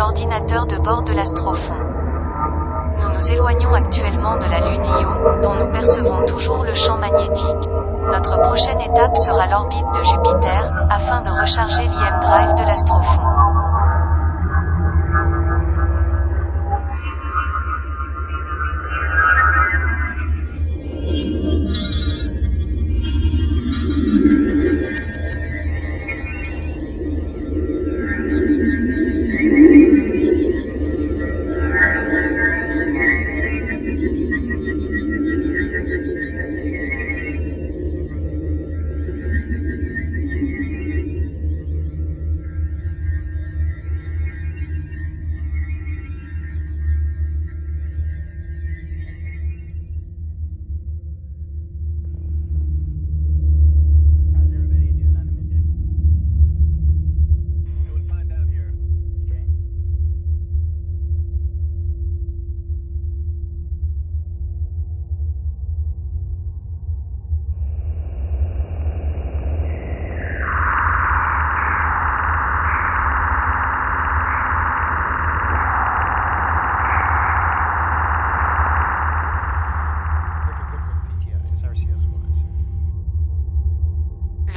l'ordinateur de bord de l'Astrofond. Nous nous éloignons actuellement de la Lune Io, dont nous percevons toujours le champ magnétique. Notre prochaine étape sera l'orbite de Jupiter, afin de recharger l'IM Drive de l'Astrofond.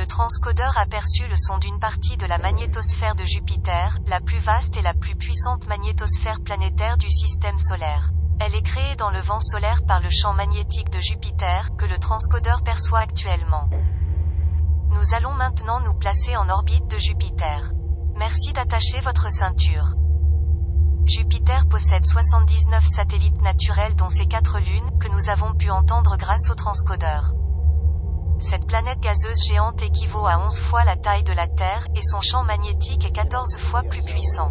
Le transcodeur a perçu le son d'une partie de la magnétosphère de Jupiter, la plus vaste et la plus puissante magnétosphère planétaire du système solaire. Elle est créée dans le vent solaire par le champ magnétique de Jupiter, que le transcodeur perçoit actuellement. Nous allons maintenant nous placer en orbite de Jupiter. Merci d'attacher votre ceinture. Jupiter possède 79 satellites naturels dont ses quatre lunes, que nous avons pu entendre grâce au transcodeur. Cette planète gazeuse géante équivaut à 11 fois la taille de la Terre, et son champ magnétique est 14 fois plus puissant.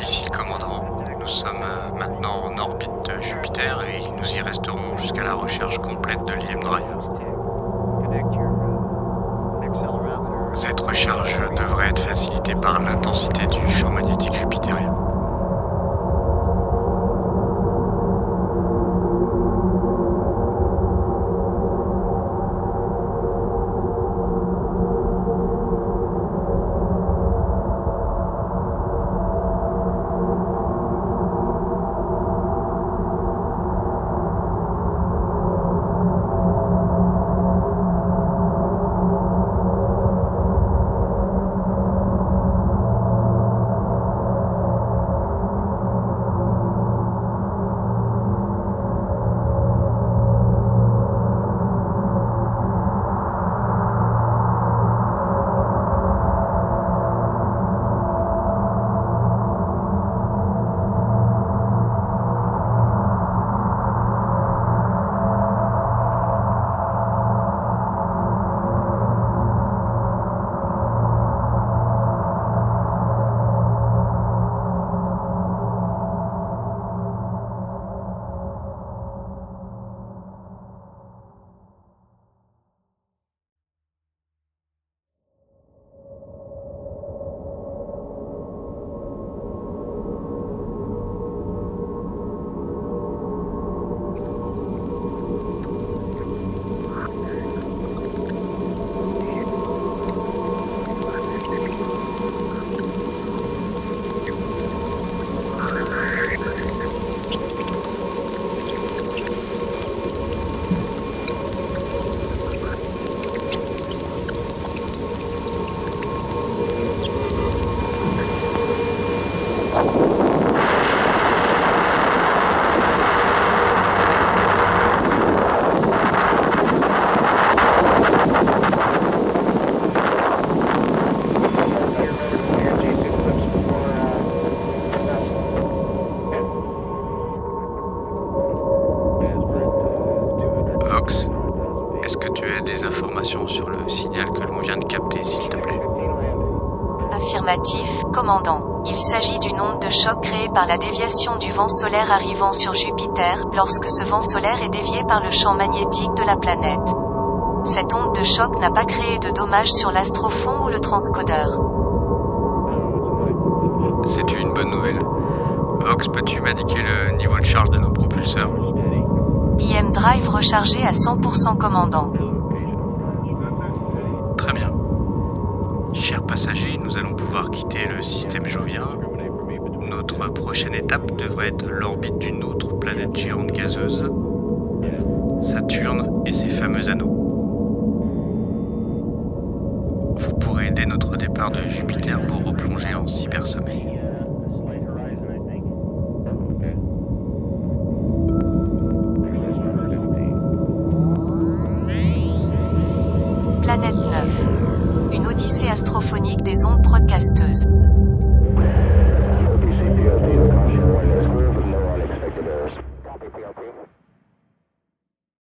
Ici le commandant, nous sommes euh, maintenant en orbite de Jupiter et nous y resterons jusqu'à la recherche complète de l'IM Drive. Cette recharge devrait être facilitée par l'intensité du champ magnétique jupitérien. que l'on vient de capter, s'il te plaît Affirmatif, commandant. Il s'agit d'une onde de choc créée par la déviation du vent solaire arrivant sur Jupiter, lorsque ce vent solaire est dévié par le champ magnétique de la planète. Cette onde de choc n'a pas créé de dommages sur l'astrophon ou le transcodeur. C'est une bonne nouvelle. Vox, peux-tu m'indiquer le niveau de charge de nos propulseurs? IM Drive rechargé à 100% commandant. Chers passagers, nous allons pouvoir quitter le système jovien. Notre prochaine étape devrait être l'orbite d'une autre planète géante gazeuse, Saturne et ses fameux anneaux. Vous pourrez, dès notre départ de Jupiter, vous replonger en cybersommeil. une odyssée astrophonique des ondes broadcasteuses.